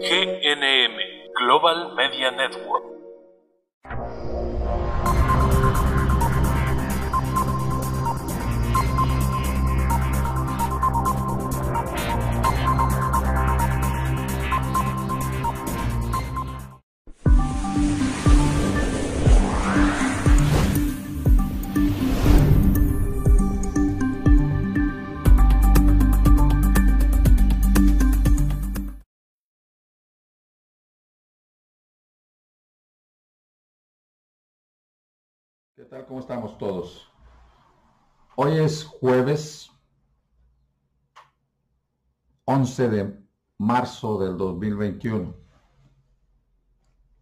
GNM Global Media Network ¿Cómo estamos todos? Hoy es jueves 11 de marzo del 2021.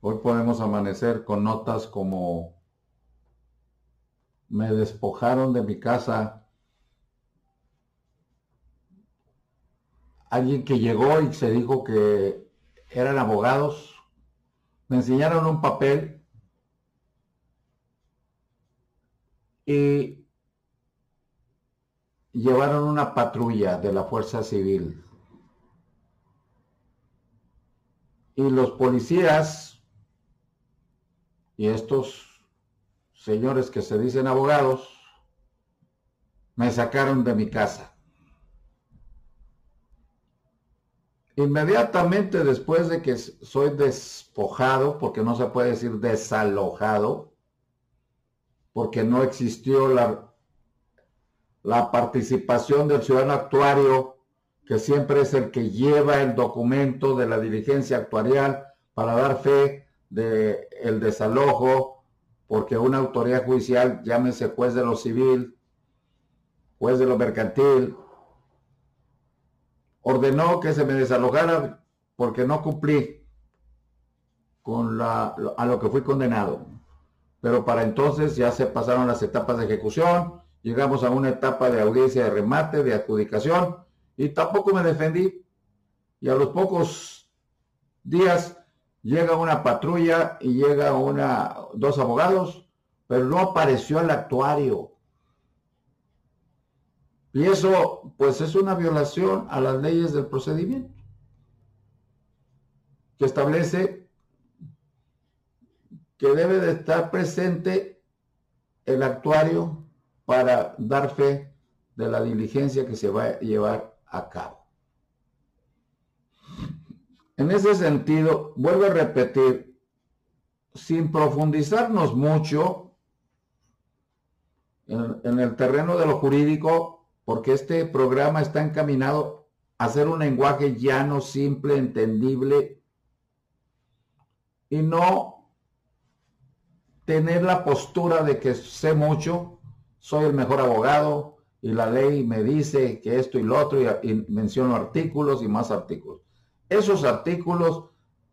Hoy podemos amanecer con notas como me despojaron de mi casa. Alguien que llegó y se dijo que eran abogados. Me enseñaron un papel y llevaron una patrulla de la Fuerza Civil. Y los policías y estos señores que se dicen abogados me sacaron de mi casa. Inmediatamente después de que soy despojado, porque no se puede decir desalojado, porque no existió la, la participación del ciudadano actuario, que siempre es el que lleva el documento de la diligencia actuarial para dar fe del el desalojo, porque una autoridad judicial, llámese juez de lo civil, juez de lo mercantil, ordenó que se me desalojara porque no cumplí con la, a lo que fui condenado pero para entonces ya se pasaron las etapas de ejecución, llegamos a una etapa de audiencia de remate, de adjudicación, y tampoco me defendí. Y a los pocos días llega una patrulla y llega una, dos abogados, pero no apareció el actuario. Y eso, pues, es una violación a las leyes del procedimiento, que establece que debe de estar presente el actuario para dar fe de la diligencia que se va a llevar a cabo. En ese sentido, vuelvo a repetir, sin profundizarnos mucho en, en, el terreno de lo jurídico, porque este programa está encaminado a ser un lenguaje llano, simple, entendible y no tener la postura de que sé mucho, soy el mejor abogado y la ley me dice que esto y lo otro y, menciono artículos y más artículos. Esos artículos,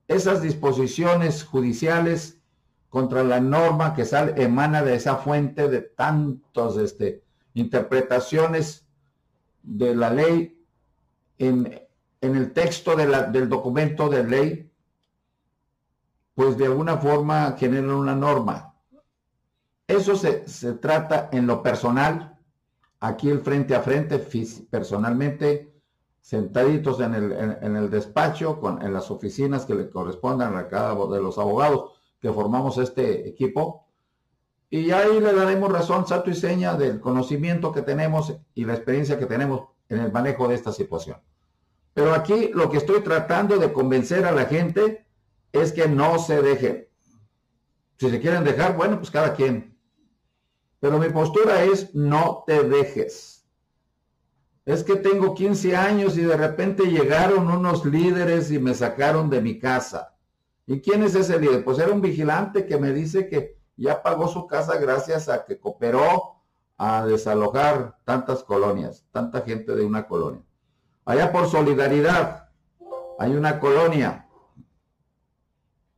esas disposiciones judiciales contra la norma que sale, emana de esa fuente de tantas este, interpretaciones de la ley en, en el texto de la, del documento de ley, pues de alguna forma generan una norma. Eso se, trata en lo personal, aquí el frente a frente, personalmente, sentaditos en el, en, el despacho, con, en las oficinas que le correspondan a cada de los abogados que formamos este equipo. Y ahí le daremos razón, sato y seña del conocimiento que tenemos y la experiencia que tenemos en el manejo de esta situación. Pero aquí lo que estoy tratando de convencer a la gente es que no se dejen. Si se quieren dejar, bueno, pues cada quien. Pero mi postura es no te dejes. Es que tengo 15 años y de repente llegaron unos líderes y me sacaron de mi casa. ¿Y quién es ese líder? Pues era un vigilante que me dice que ya pagó su casa gracias a que cooperó a desalojar tantas colonias, tanta gente de una colonia. Allá por solidaridad hay una colonia.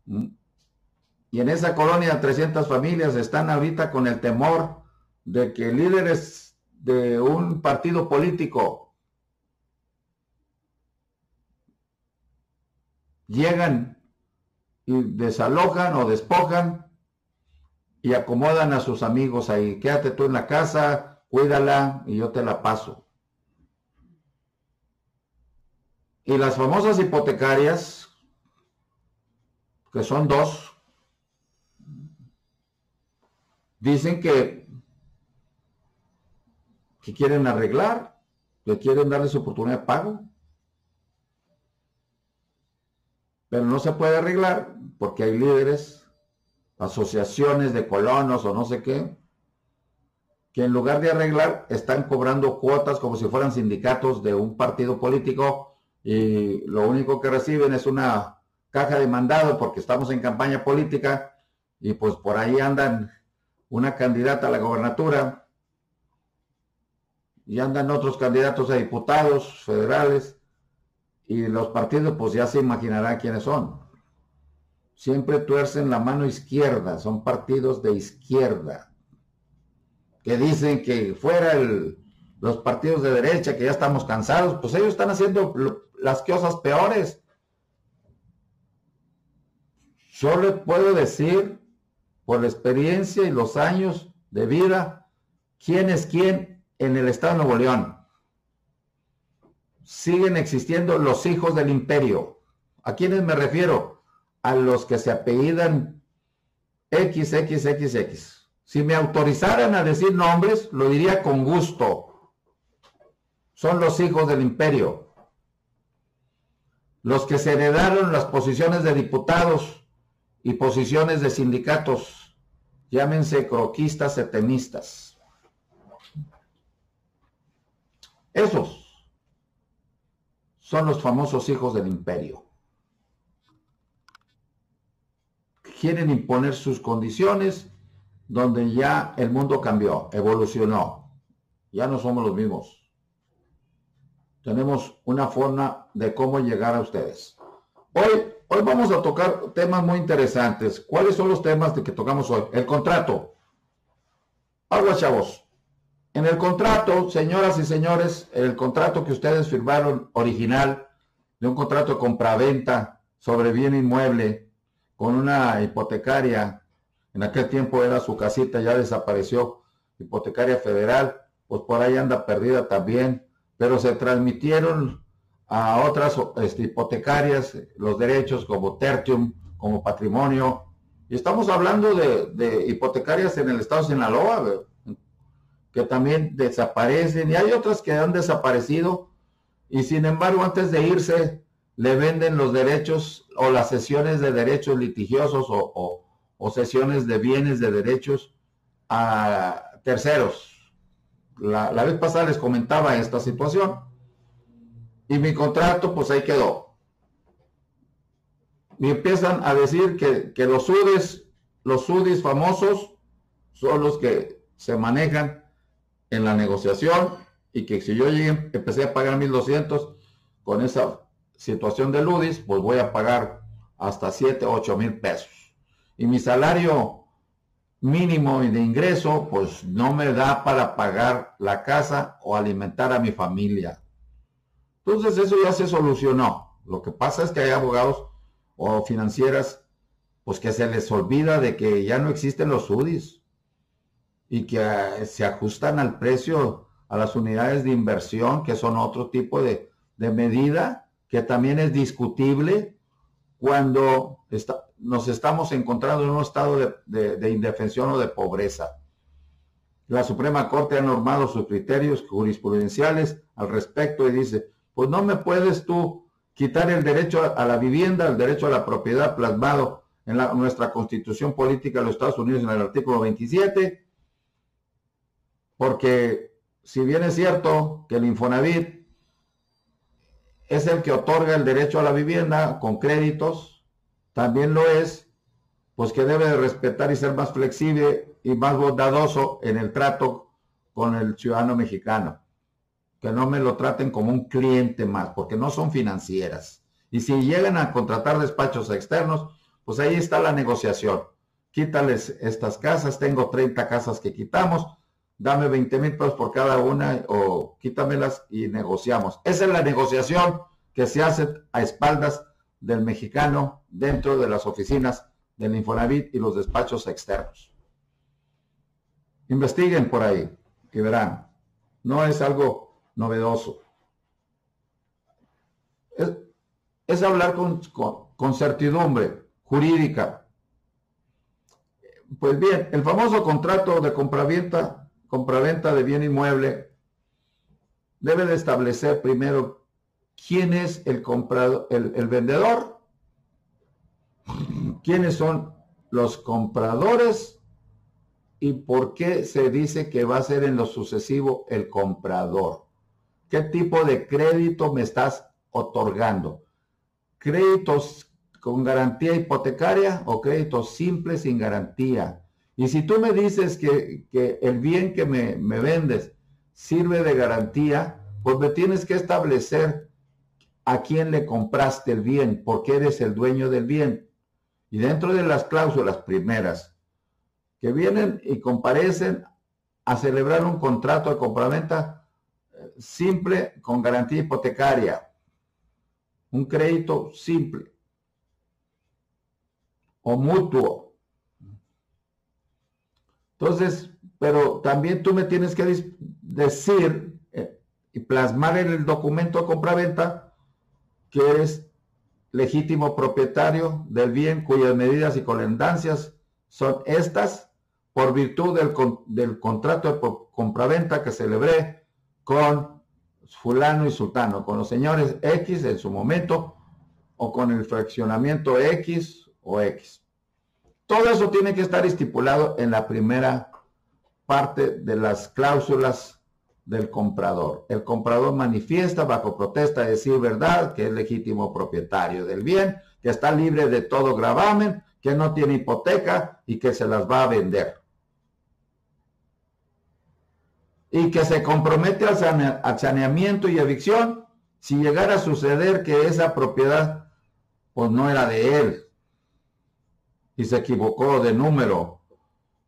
Y en esa colonia 300 familias están ahorita con el temor de que líderes de un partido político llegan y desalojan o despojan y acomodan a sus amigos ahí. Quédate tú en la casa, cuídala y yo te la paso. Y las famosas hipotecarias, que son dos, dicen que, que quieren arreglar, que quieren darles oportunidad de pago. Pero no se puede arreglar porque hay líderes, asociaciones de colonos o no sé qué, que en lugar de arreglar están cobrando cuotas como si fueran sindicatos de un partido político y lo único que reciben es una caja de mandado porque estamos en campaña política y pues por ahí andan una candidata a la gobernatura y andan otros candidatos a diputados federales y los partidos pues ya se imaginarán quiénes son. Siempre tuercen la mano izquierda, son partidos de izquierda que dicen que fuera los partidos de derecha, que ya estamos cansados, pues ellos están haciendo las cosas peores. Solo puedo decir, por la experiencia y los años de vida, quién es quién en el Estado de Nuevo León. Siguen existiendo los hijos del imperio. ¿A quiénes me refiero? A los que se apellidan XXXX. Si me autorizaran a decir nombres, lo diría con gusto. Son los hijos del imperio. Los que se heredaron las posiciones de diputados y posiciones de sindicatos. Llámense croquistas etemistas. Esos son los famosos hijos del imperio. Quieren imponer sus condiciones donde ya el mundo cambió, evolucionó. Ya no somos los mismos. Tenemos una forma de cómo llegar a ustedes. Hoy, hoy vamos a tocar temas muy interesantes. ¿Cuáles son los temas de que tocamos hoy? El contrato. Agua, chavos. En el contrato, señoras y señores, el contrato que ustedes firmaron original, de un contrato de compraventa sobre bien inmueble, con una hipotecaria en aquel tiempo era su casita, ya desapareció, hipotecaria federal, pues por ahí anda perdida también, pero se transmitieron a otras este, hipotecarias los derechos como tertium, como patrimonio, y estamos hablando de, hipotecarias en el estado de Sinaloa, que también desaparecen, y hay otras que han desaparecido, y sin embargo antes de irse le venden los derechos o las sesiones de derechos litigiosos o o sesiones de bienes de derechos a terceros. La, vez pasada les comentaba esta situación y mi contrato pues ahí quedó. Y empiezan a decir que, que los SUDIs, los SUDIs famosos son los que se manejan en la negociación y que si yo llegué, empecé a pagar 1.200 con esa situación de LUDIS, pues voy a pagar hasta 7, 8 mil pesos y mi salario mínimo y de ingreso, pues no me da para pagar la casa o alimentar a mi familia. Entonces eso ya se solucionó. Lo que pasa es que hay abogados o financieras, pues que se les olvida de que ya no existen los UDIs y que eh, se ajustan al precio, a las unidades de inversión, que son otro tipo de, de medida, que también es discutible cuando está, nos estamos encontrando en un estado de, indefensión o de pobreza. La Suprema Corte ha normado sus criterios jurisprudenciales al respecto y dice, pues no me puedes tú quitar el derecho a, la vivienda, el derecho a la propiedad plasmado en nuestra constitución política de los Estados Unidos en el artículo 27, porque si bien es cierto que el Infonavit es el que otorga el derecho a la vivienda con créditos, también lo es, pues que debe de respetar y ser más flexible y más bondadoso en el trato con el ciudadano mexicano. Que no me lo traten como un cliente más, porque no son financieras. Y si llegan a contratar despachos externos, pues ahí está la negociación. Quítales estas casas, tengo 30 casas que quitamos, dame 20 mil pesos por cada una o quítamelas y negociamos. Esa es la negociación que se hace a espaldas del mexicano dentro de las oficinas del Infonavit y los despachos externos. Investiguen por ahí. Y verán, no es algo novedoso. Es, hablar con, con certidumbre jurídica. Pues bien, el famoso contrato de compraventa, compraventa de bien inmueble debe de establecer primero quién es el comprador, el, vendedor, quiénes son los compradores y por qué se dice que va a ser en lo sucesivo el comprador. ¿Qué tipo de crédito me estás otorgando? ¿Créditos con garantía hipotecaria o créditos simples sin garantía? Y si tú me dices que, el bien que me, me vendes sirve de garantía, pues me tienes que establecer a quién le compraste el bien, porque eres el dueño del bien. Y dentro de las cláusulas primeras, que vienen y comparecen a celebrar un contrato de compraventa simple con garantía hipotecaria, un crédito simple o mutuo. Entonces, pero también tú me tienes que decir eh, y plasmar en el documento de compraventa que eres legítimo propietario del bien cuyas medidas y colindancias son estas por virtud del, del contrato de compraventa que celebré con fulano y sultano, con los señores X en su momento o con el fraccionamiento X o X. Todo eso tiene que estar estipulado en la primera parte de las cláusulas del comprador. El comprador manifiesta bajo protesta de decir verdad que es legítimo propietario del bien, que está libre de todo gravamen, que no tiene hipoteca y que se las va a vender. Y que se compromete al saneamiento y evicción si llegara a suceder que esa propiedad pues no era de él y se equivocó de número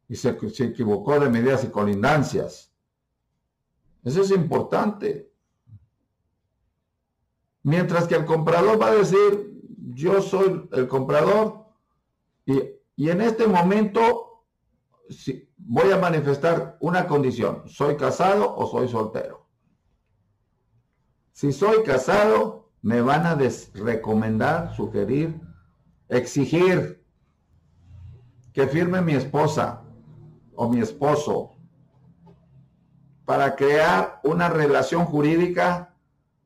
y se, se equivocó de medidas y colindancias eso es importante. Mientras que el comprador va a decir, yo soy el comprador y, en este momento voy a manifestar una condición, soy casado o soy soltero. Si soy casado, me van a recomendar, sugerir, exigir que firme mi esposa o mi esposo para crear una relación jurídica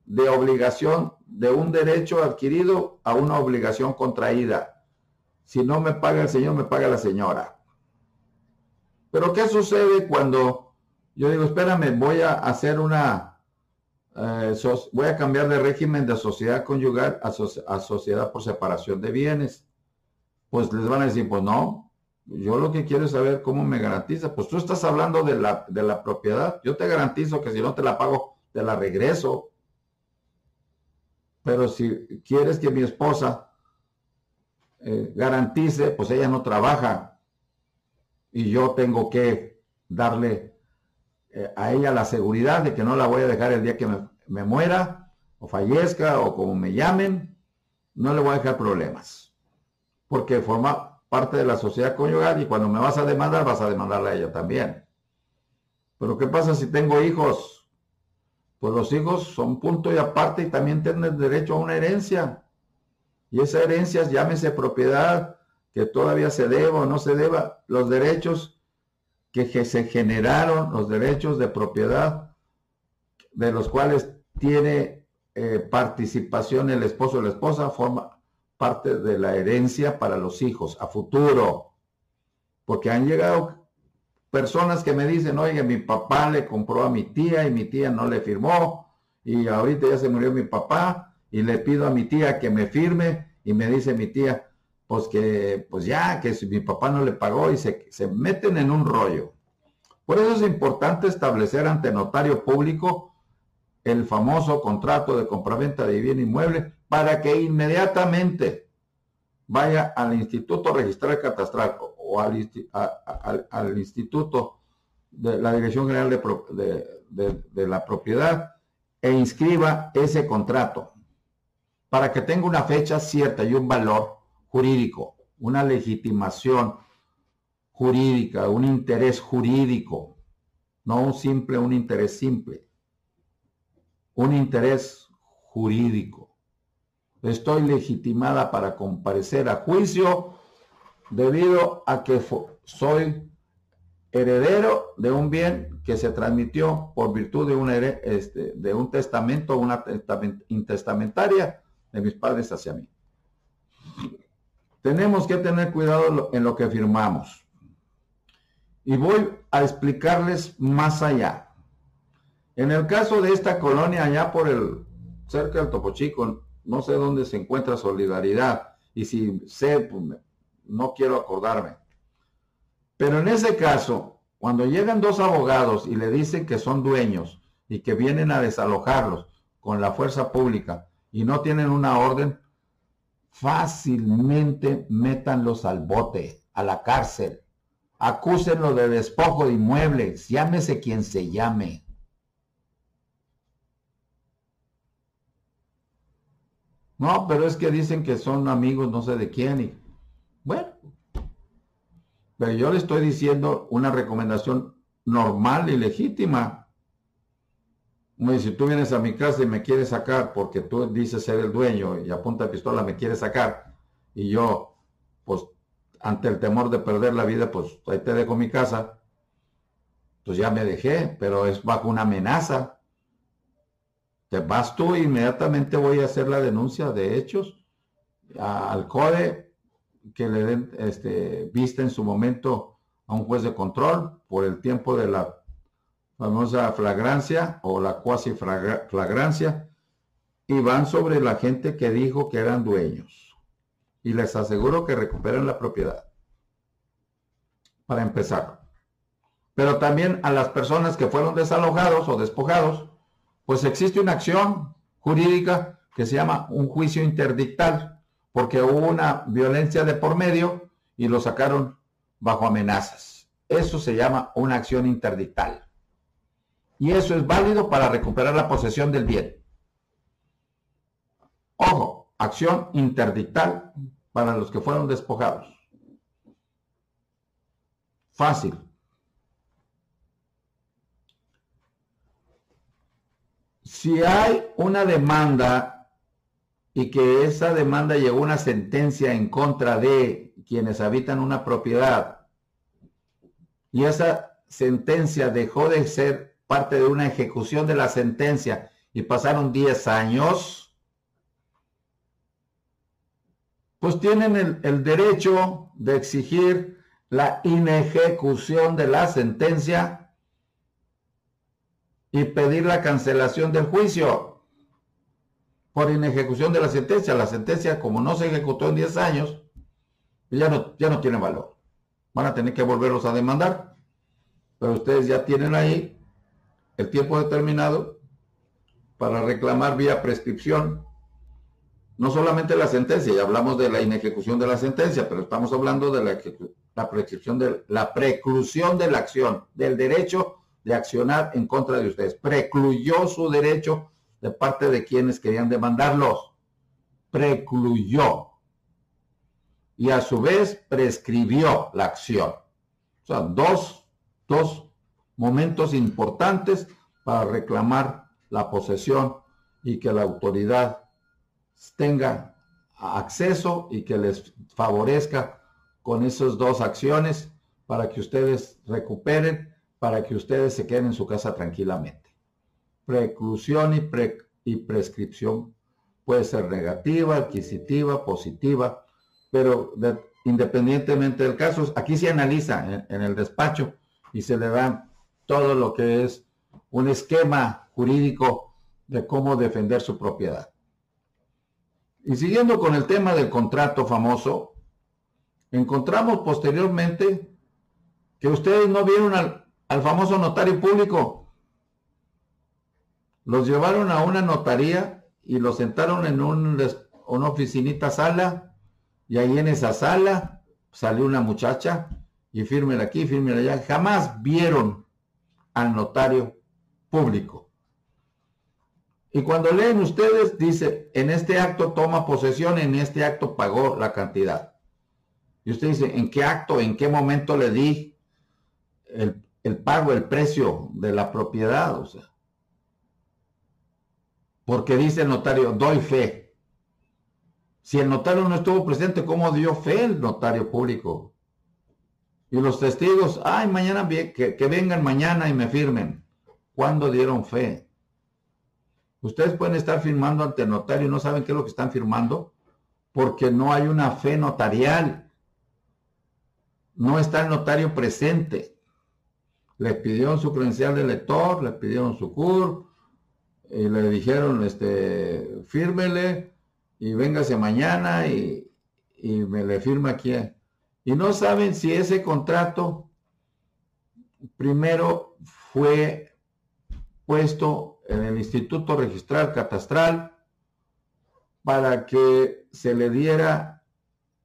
de obligación de un derecho adquirido a una obligación contraída. Si no me paga el señor, me paga la señora. Pero ¿qué sucede cuando yo digo, espérame, voy a hacer una, eh, voy a cambiar de régimen de sociedad conyugal a, a sociedad por separación de bienes? Pues les van a decir, pues no, yo lo que quiero es saber cómo me garantiza. Pues tú estás hablando de la, de la propiedad. Yo te garantizo que si no te la pago, te la regreso. Pero si quieres que mi esposa eh, garantice, pues ella no trabaja. Y yo tengo que darle eh, a ella la seguridad de que no la voy a dejar el día que me, muera o fallezca o como me llamen. No le voy a dejar problemas. Porque forma, parte de la sociedad conyugal y cuando me vas a demandar vas a demandarle a ella también. Pero ¿qué pasa si tengo hijos? Pues los hijos son punto y aparte y también tienen derecho a una herencia. Y esa herencia, llámese propiedad, que todavía se deba o no se deba, los derechos que se generaron, los derechos de propiedad, de los cuales tiene eh, participación el esposo o la esposa, forma, parte de la herencia para los hijos a futuro. Porque han llegado personas que me dicen, oye, mi papá le compró a mi tía y mi tía no le firmó y ahorita ya se murió mi papá y le pido a mi tía que me firme y me dice mi tía, pues que, pues ya, que si mi papá no le pagó y se, se meten en un rollo. Por eso es importante establecer ante notario público el famoso contrato de compraventa de bien inmueble para que inmediatamente vaya al Instituto Registral Catastral o al, Instituto de la Dirección General de, la Propiedad e inscriba ese contrato para que tenga una fecha cierta y un valor jurídico, una legitimación jurídica, un interés jurídico. no un simple, un interés simple, un interés jurídico. Estoy legitimada para comparecer a juicio debido a que soy heredero de un bien que se transmitió por virtud de un, este, un testamento, una intestamentaria de mis padres hacia mí. Tenemos que tener cuidado en lo que firmamos. Y voy a explicarles más allá. En el caso de esta colonia allá por el cerca del Topo Chico, no sé dónde se encuentra Solidaridad y si sé, pues, no quiero acordarme. Pero en ese caso, cuando llegan dos abogados y le dicen que son dueños y que vienen a desalojarlos con la fuerza pública y no tienen una orden, fácilmente métanlos al bote, a la cárcel. Acúsenlo de despojo de inmuebles, llámese quien se llame. No, pero es que dicen que son amigos no sé de quién. Y, bueno, pero yo le estoy diciendo una recomendación normal y legítima. Si tú vienes a mi casa y me quieres sacar porque tú dices ser el dueño y apunta pistola me quieres sacar y yo, pues, ante el temor de perder la vida, pues ahí te dejo mi casa. Pues ya me dejé, pero es bajo una amenaza te vas tú inmediatamente voy a hacer la denuncia de hechos al CODE que le den este, vista en su momento a un juez de control por el tiempo de la famosa flagrancia o la cuasi flagrancia y van sobre la gente que dijo que eran dueños. Y les aseguro que recuperen la propiedad. Para empezar. Pero también a las personas que fueron desalojados o despojados pues existe una acción jurídica que se llama un juicio interdictal, porque hubo una violencia de por medio y lo sacaron bajo amenazas. Eso se llama una acción interdictal. Y eso es válido para recuperar la posesión del bien. Ojo, acción interdictal para los que fueron despojados. Fácil. Si hay una demanda y que esa demanda llegó a una sentencia en contra de quienes habitan una propiedad y esa sentencia dejó de ser parte de una ejecución de la sentencia y pasaron 10 años, pues tienen el, derecho de exigir la inejecución de la sentencia y pedir la cancelación del juicio por inejecución de la sentencia. La sentencia, como no se ejecutó en 10 años, ya no, ya no tiene valor. Van a tener que volverlos a demandar. Pero ustedes ya tienen ahí el tiempo determinado para reclamar vía prescripción. No solamente la sentencia, ya hablamos de la inejecución de la sentencia, pero estamos hablando de la, la prescripción de la preclusión de la acción, del derecho de accionar en contra de ustedes. Precluyó su derecho de parte de quienes querían demandarlos. Precluyó. Y a su vez prescribió la acción. O sea, dos, dos momentos importantes para reclamar la posesión y que la autoridad tenga acceso y que les favorezca con esas dos acciones para que ustedes recuperen para que ustedes se queden en su casa tranquilamente. Preclusión y, y prescripción puede ser negativa, adquisitiva, positiva, pero independientemente del caso, aquí se analiza en, el despacho y se le da todo lo que es un esquema jurídico de cómo defender su propiedad. Y siguiendo con el tema del contrato famoso, encontramos posteriormente que ustedes no vieron al, al famoso notario público. Los llevaron a una notaría y los sentaron en un, una oficinita sala y ahí en esa sala salió una muchacha y fírmela aquí, fírmela allá. Jamás vieron al notario público. Y cuando leen ustedes, dice, en este acto toma posesión, en este acto pagó la cantidad. Y usted dice, ¿en qué acto, en qué momento le di el, el pago, el precio de la propiedad, o sea. Porque dice el notario, doy fe. Si el notario no estuvo presente, ¿cómo dio fe el notario público? Y los testigos, ay, mañana que, que vengan mañana y me firmen. ¿Cuándo dieron fe? Ustedes pueden estar firmando ante el notario y no saben qué es lo que están firmando porque no hay una fe notarial. No está el notario presente. Le pidieron su credencial de lector, le pidieron su CUR y le dijeron, este, fírmele y véngase mañana y, y me le firma aquí. Y no saben si ese contrato primero fue puesto en el Instituto Registral Catastral para que se le diera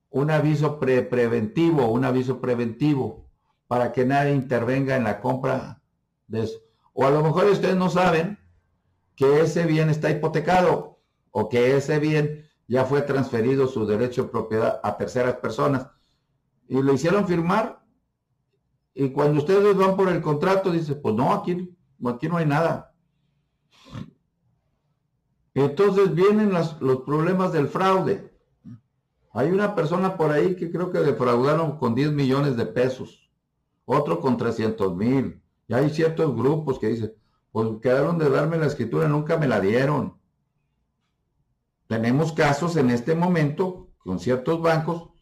un aviso pre preventivo, un aviso preventivo, para que nadie intervenga en la compra de eso. O a lo mejor ustedes no saben que ese bien está hipotecado o que ese bien ya fue transferido su derecho de propiedad a terceras personas y le hicieron firmar y cuando ustedes van por el contrato dice, pues no, aquí, aquí no hay nada. Entonces vienen los problemas del fraude. Hay una persona por ahí que creo que defraudaron con 10 millones de pesos, otro con 300 mil. Y hay ciertos grupos que dicen, pues quedaron de darme la escritura, nunca me la dieron. Tenemos casos en este momento con ciertos bancos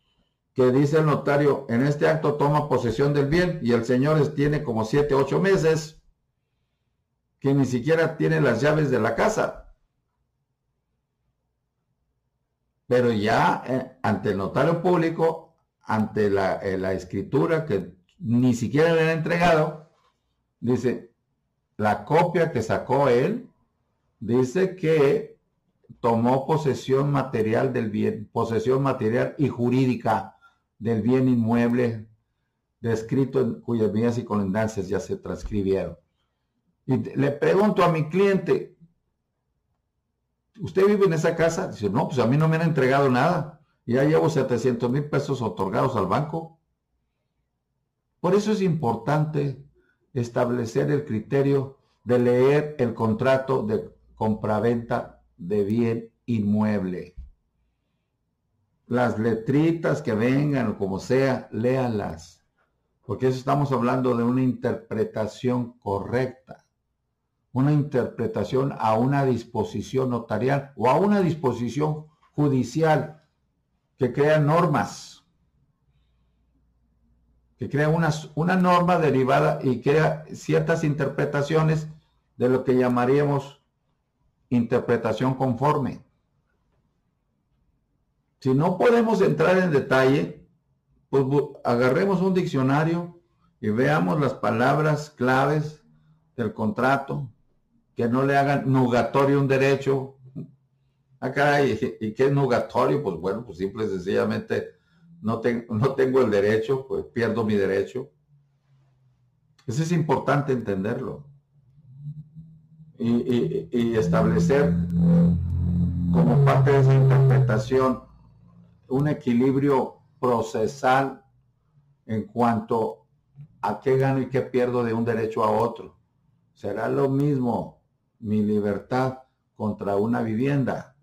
que dice el notario, en este acto toma posesión del bien y el señor tiene como 7, 8 meses que ni siquiera tiene las llaves de la casa. pero ya eh, ante el notario público, ante eh, la, escritura que ni siquiera le han entregado, dice, la copia que sacó él, dice que tomó posesión material del bien, posesión material y jurídica del bien inmueble descrito en cuyas vías y colindancias ya se transcribieron. Y le pregunto a mi cliente, ¿usted vive en esa casa? Dice, no, pues a mí no me han entregado nada. Ya llevo 700 mil pesos otorgados al banco. Por eso es importante establecer el criterio de leer el contrato de compraventa de bien inmueble. Las letritas que vengan o como sea, léalas. Porque eso estamos hablando de una interpretación correcta una interpretación a una disposición notarial o a una disposición judicial que crea normas, que crea una, una norma derivada y crea ciertas interpretaciones de lo que llamaríamos interpretación conforme. Si no podemos entrar en detalle, pues agarremos un diccionario y veamos las palabras claves del contrato, que no le hagan nugatorio un derecho. Acá, ah, ¿y, ¿y qué es nugatorio? Pues bueno, pues simple y sencillamente no, no tengo el derecho, pues pierdo mi derecho. Eso es importante entenderlo. Y, y, establecer como parte de esa interpretación un equilibrio procesal en cuanto a qué gano y qué pierdo de un derecho a otro. Será lo mismo mi libertad contra una vivienda.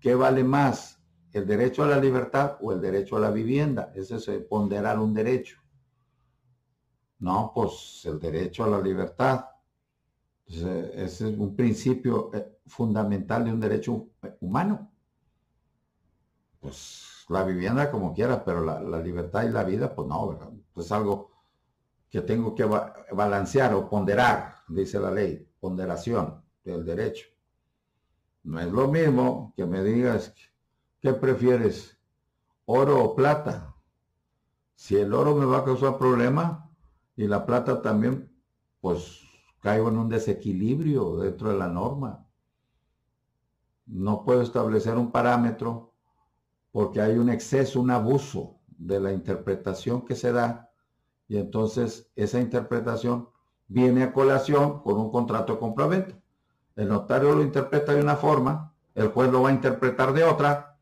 ¿Qué vale más? ¿El derecho a la libertad o el derecho a la vivienda? Ese es ponderar un derecho. No, pues el derecho a la libertad. ese es un principio eh, fundamental de un derecho humano. Pues la vivienda como quiera, pero la, libertad y la vida, pues no. Es algo que tengo que balancear o ponderar, dice la ley, ponderación del derecho. No es lo mismo que me digas, ¿qué prefieres? ¿Oro o plata? Si el oro me va a causar problema y la plata también, pues caigo en un desequilibrio dentro de la norma. No puedo establecer un parámetro porque hay un exceso, un abuso de la interpretación que se da y entonces esa interpretación viene a colación con un contrato de compraventa. El notario lo interpreta de una forma, el juez lo va a interpretar de otra,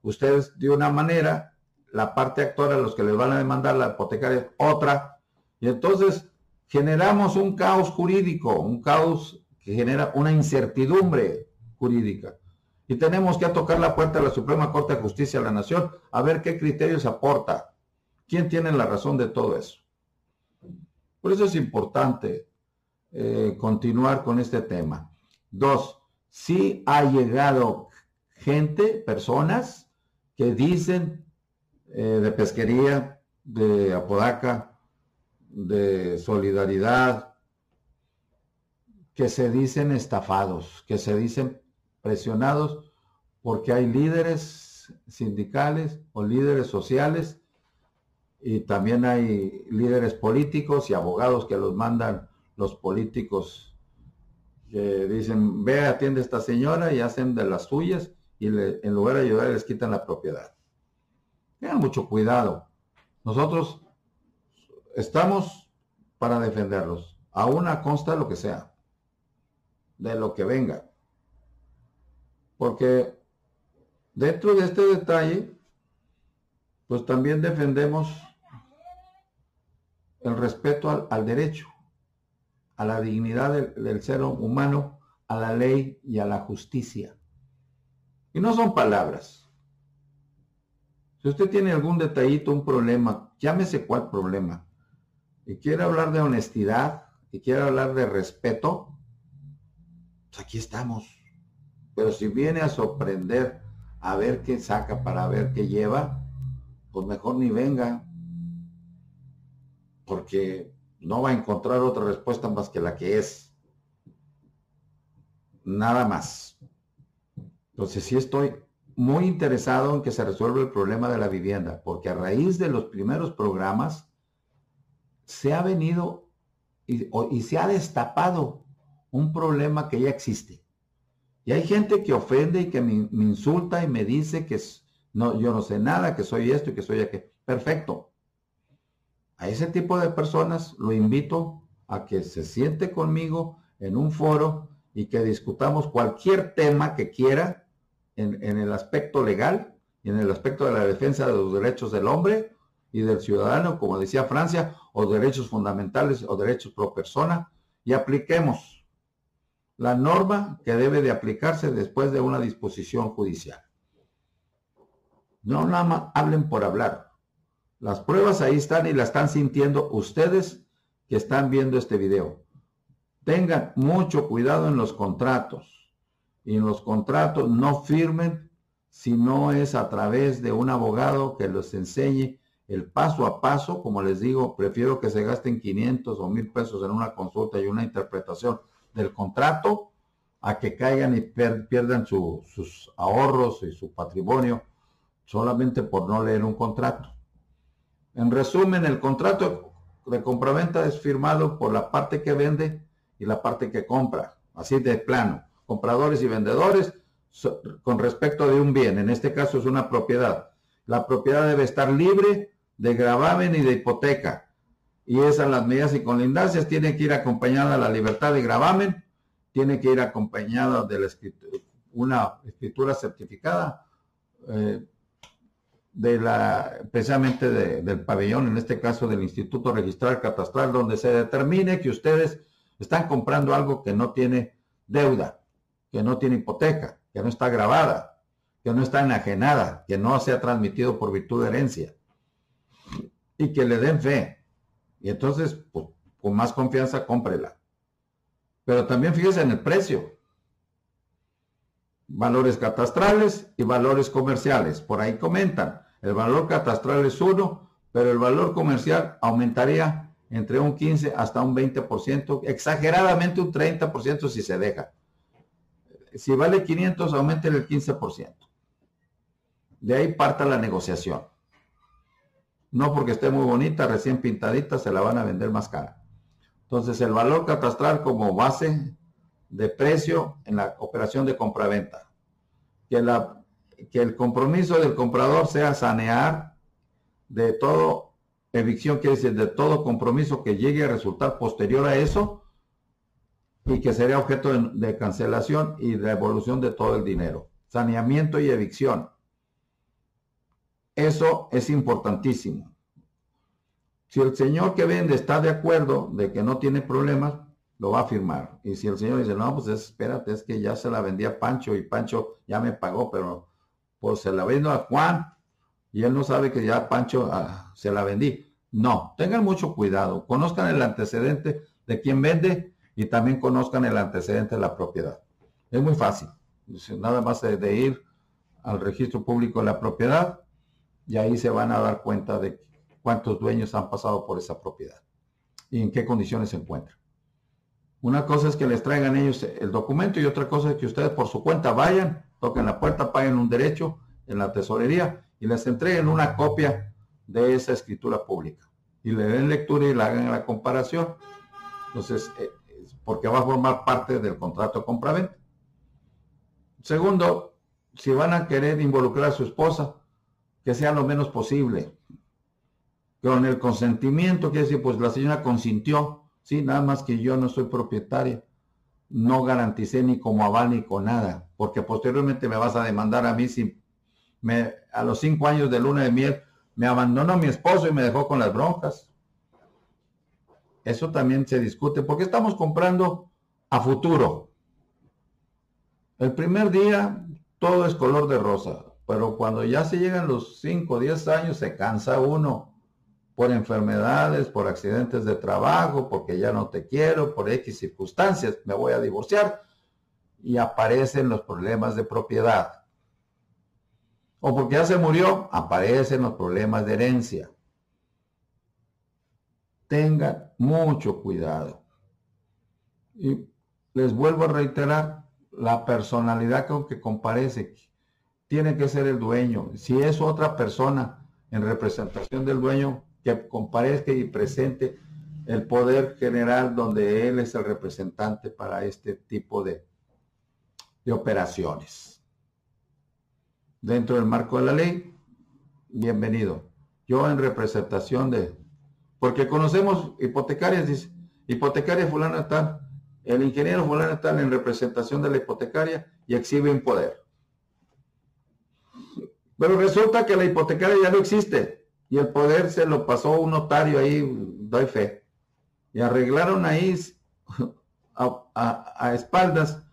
ustedes de una manera, la parte actora, los que les van a demandar la hipotecaria, otra, y entonces generamos un caos jurídico, un caos que genera una incertidumbre jurídica. Y tenemos que tocar la puerta de la Suprema Corte de Justicia de la Nación a ver qué criterios aporta. ¿Quién tiene la razón de todo eso? Por eso es importante eh, continuar con este tema. Dos, si ha llegado gente, personas que dicen eh, de pesquería, de Apodaca, de solidaridad, que se dicen estafados, que se dicen presionados porque hay líderes sindicales o líderes sociales y también hay líderes políticos y abogados que los mandan los políticos que dicen, ve, atiende a esta señora y hacen de las suyas y en lugar de ayudar les quitan la propiedad. Tengan mucho cuidado. Nosotros estamos para defenderlos, a una consta lo que sea, de lo que venga. Porque dentro de este detalle, pues también defendemos el respeto al, derecho, a la dignidad del ser humano, a la ley y a la justicia. Y no son palabras. Si usted tiene algún detallito, un problema, llámese cuál problema, y quiere hablar de honestidad, y quiere hablar de respeto, pues aquí estamos. Pero si viene a sorprender, a ver qué saca para ver qué lleva, pues mejor ni venga. Porque no va a encontrar otra respuesta más que la que es. Nada más. Entonces sí estoy muy interesado en que se resuelva el problema de la vivienda, porque a raíz de los primeros programas se ha venido y, se ha destapado un problema que ya existe. Y hay gente que ofende y que me, insulta y me dice que no, yo no sé nada, que soy esto y que soy aquello. Perfecto. A ese tipo de personas lo invito a que se siente conmigo en un foro y que discutamos cualquier tema que quiera en, el aspecto legal y en el aspecto de la defensa de los derechos del hombre y del ciudadano, como decía Francia, o derechos fundamentales o derechos pro persona, y apliquemos la norma que debe de aplicarse después de una disposición judicial. No nada más hablen por hablar. Las pruebas ahí están y las están sintiendo ustedes que están viendo este video. Tengan mucho cuidado en los contratos y en los contratos no firmen si no es a través de un abogado que los enseñe el paso a paso. Como les digo, prefiero que se gasten 500 o 1000 pesos en una consulta y una interpretación del contrato a que caigan y pierdan sus ahorros y su patrimonio solamente por no leer un contrato. En resumen, el contrato de compraventa es firmado por la parte que vende y la parte que compra, así de plano compradores y vendedores con respecto de un bien, en este caso es una propiedad. La propiedad debe estar libre de gravamen y de hipoteca. Y esas las medidas y colindancias tienen que ir acompañada la libertad de gravamen, tiene que ir acompañada de la escritura, una escritura certificada eh, de la, precisamente del pabellón, en este caso del Instituto Registral Catastral, donde se determine que ustedes están comprando algo que no tiene deuda que no tiene hipoteca, que no está grabada, que no está enajenada, que no se ha transmitido por virtud de herencia. Y que le den fe. Y entonces, pues, con más confianza, cómprela. Pero también fíjese en el precio. Valores catastrales y valores comerciales. Por ahí comentan. El valor catastral es uno, pero el valor comercial aumentaría entre un 15 hasta un 20%, exageradamente un 30% si se deja si vale 500, aumenten el 15%. De ahí parta la negociación. No porque esté muy bonita, recién pintadita, se la van a vender más cara. Entonces, el valor catastral como base de precio en la operación de compraventa. Que, que el compromiso del comprador sea sanear de todo, evicción quiere decir de todo compromiso que llegue a resultar posterior a eso, y que sería objeto de, cancelación y devolución de todo el dinero. Saneamiento y evicción. Eso es importantísimo. Si el señor que vende está de acuerdo de que no tiene problemas, lo va a firmar. Y si el señor dice, no, pues espérate, es que ya se la vendía a Pancho y Pancho ya me pagó, pero pues se la vendo a Juan y él no sabe que ya Pancho ah, se la vendí. No, tengan mucho cuidado, conozcan el antecedente de quien vende y también conozcan el antecedente de la propiedad. Es muy fácil, nada más de, ir al registro público de la propiedad y ahí se van a dar cuenta de cuántos dueños han pasado por esa propiedad y en qué condiciones se encuentran. Una cosa es que les traigan ellos el documento y otra cosa es que ustedes por su cuenta vayan, toquen la puerta, paguen un derecho en la tesorería y les entreguen una copia de esa escritura pública y le den lectura y le hagan la comparación. Entonces, eh, porque va a formar parte del contrato de compraventa. Segundo, si van a querer involucrar a su esposa, que sea lo menos posible. Con el consentimiento, quiere decir, pues la señora consintió, sí, nada más que yo no soy propietaria. No garanticé ni como aval ni con nada, porque posteriormente me vas a demandar a mí si a los cinco años de luna de miel, me abandonó mi esposo y me dejó con las broncas. Eso también se discute, porque estamos comprando a futuro. El primer día todo es color de rosa, pero cuando ya se llegan los 5 o 10 años se cansa uno por enfermedades, por accidentes de trabajo, porque ya no te quiero, por X circunstancias, me voy a divorciar y aparecen los problemas de propiedad o porque ya se murió, aparecen los problemas de herencia. Tengan mucho cuidado. Y les vuelvo a reiterar, la personalidad con que comparece tiene que ser el dueño. Si es otra persona en representación del dueño, que comparezca y presente el poder general donde él es el representante para este tipo de, de operaciones dentro del marco de la ley, bienvenido. Yo en representación de, porque conocemos hipotecarias, dice, hipotecaria fulana el ingeniero fulano tal en representación de la hipotecaria y exhiben poder. Pero resulta que la hipotecaria ya no existe y el poder se lo pasó un notario ahí, doy fe. Y arreglaron ahí a espaldas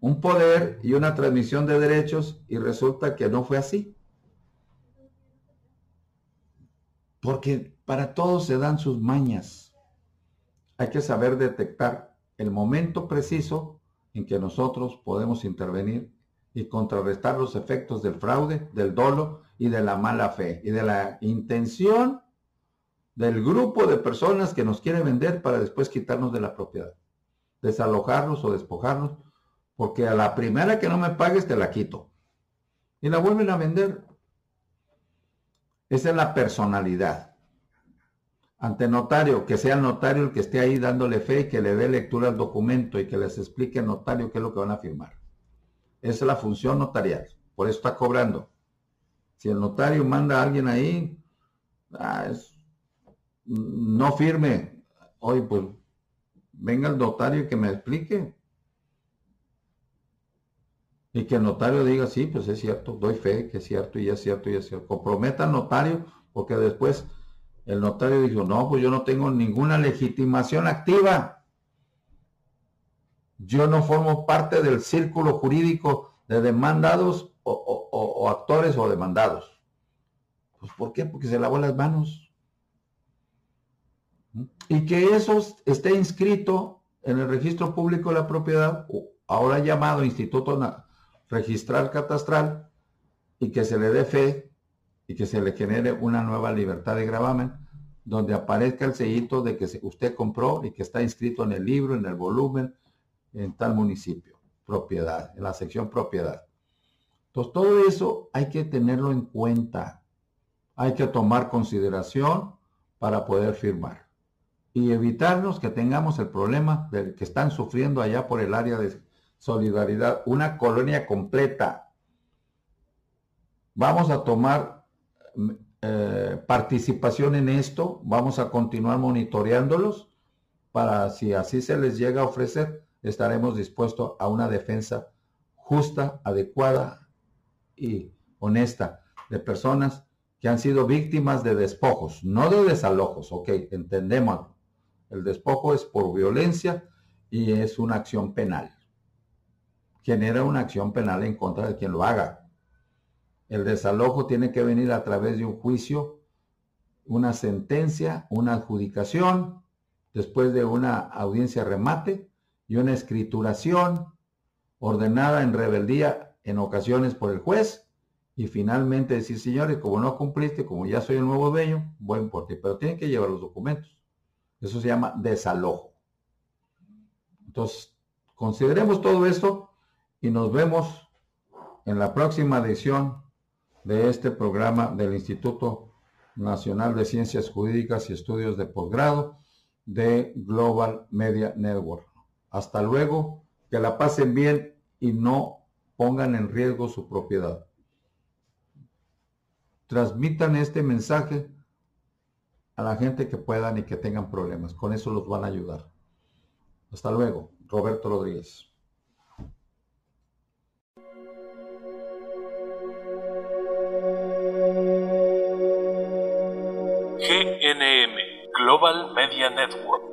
un poder y una transmisión de derechos y resulta que no fue así. Porque para todos se dan sus mañas. Hay que saber detectar el momento preciso en que nosotros podemos intervenir y contrarrestar los efectos del fraude, del dolo y de la mala fe y de la intención del grupo de personas que nos quiere vender para después quitarnos de la propiedad, desalojarnos o despojarnos porque a la primera que no me pagues te la quito. Y la vuelven a vender. Esa es la personalidad. Ante notario, que sea el notario el que esté ahí dándole fe y que le dé lectura al documento y que les explique al notario qué es lo que van a firmar. Es la función notarial. Por eso está cobrando. Si el notario manda a alguien ahí, ah, no firme. Hoy, pues, venga el notario y que me explique. Y que el notario diga, sí, pues es cierto, doy fe que es cierto y es cierto y es cierto. Comprometa al notario porque después el notario dijo, no, pues yo no tengo ninguna legitimación activa. Yo no formo parte del círculo jurídico de demandados o, actores o demandados. Pues ¿por qué? Porque se lavó las manos. Y que eso esté inscrito en el registro público de la propiedad, ahora llamado Instituto registrar catastral y que se le dé fe y que se le genere una nueva libertad de gravamen donde aparezca el sellito de que usted compró y que está inscrito en el libro, en el volumen, en tal municipio, propiedad, en la sección propiedad. Entonces, todo eso hay que tenerlo en cuenta. Hay que tomar consideración para poder firmar y evitarnos que tengamos el problema del que están sufriendo allá por el área de solidaridad, una colonia completa. Vamos a tomar eh, participación en esto, vamos a continuar monitoreándolos para si así se les llega a ofrecer, estaremos dispuestos a una defensa justa, adecuada y honesta de personas que han sido víctimas de despojos, no de desalojos, ok, entendemos. El despojo es por violencia y es una acción penal. Genera una acción penal en contra de quien lo haga. El desalojo tiene que venir a través de un juicio, una sentencia, una adjudicación, después de una audiencia remate y una escrituración ordenada en rebeldía en ocasiones por el juez y finalmente decir, señores, como no cumpliste, como ya soy el nuevo dueño, buen por ti, pero tienen que llevar los documentos. Eso se llama desalojo. Entonces, consideremos todo esto y nos vemos en la próxima edición de este programa del Instituto Nacional de Ciencias Jurídicas y Estudios de Posgrado de Global Media Network. Hasta luego, que la pasen bien y no pongan en riesgo su propiedad transmitan este mensaje a la gente que puedan y que tengan problemas. Con eso los van a ayudar. Hasta luego. Roberto Rodríguez. GNM Global Media Network